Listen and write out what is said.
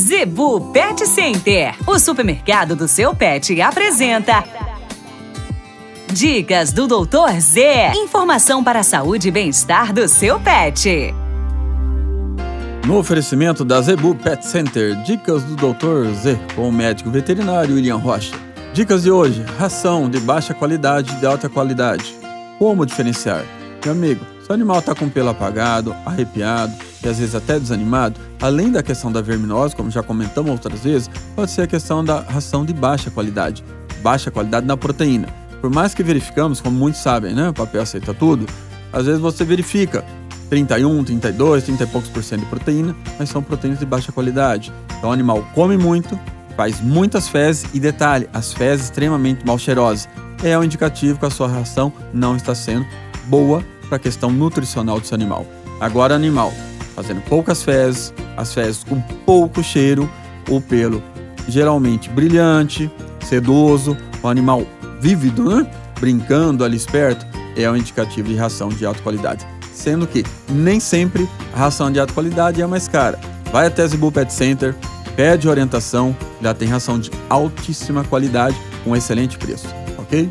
Zebu Pet Center, o supermercado do seu pet, apresenta. Dicas do Doutor Z. Informação para a saúde e bem-estar do seu pet. No oferecimento da Zebu Pet Center, dicas do Dr. Z com o médico veterinário William Rocha. Dicas de hoje: ração de baixa qualidade e de alta qualidade. Como diferenciar? Meu amigo, se o animal está com pelo apagado, arrepiado e às vezes até desanimado, além da questão da verminose, como já comentamos outras vezes, pode ser a questão da ração de baixa qualidade. Baixa qualidade na proteína. Por mais que verificamos, como muitos sabem, né? O papel aceita tudo. Às vezes você verifica 31, 32, 30 e poucos por cento de proteína, mas são proteínas de baixa qualidade. Então o animal come muito, faz muitas fezes e detalhe, as fezes extremamente mal cheirosas. É um indicativo que a sua ração não está sendo boa para a questão nutricional seu animal. Agora, animal fazendo poucas fezes, as fezes com pouco cheiro, o pelo geralmente brilhante, sedoso, o animal vívido, né? brincando ali esperto, é um indicativo de ração de alta qualidade. Sendo que nem sempre a ração de alta qualidade é mais cara. Vai até Zibu Pet Center, pede orientação, já tem ração de altíssima qualidade com excelente preço, ok?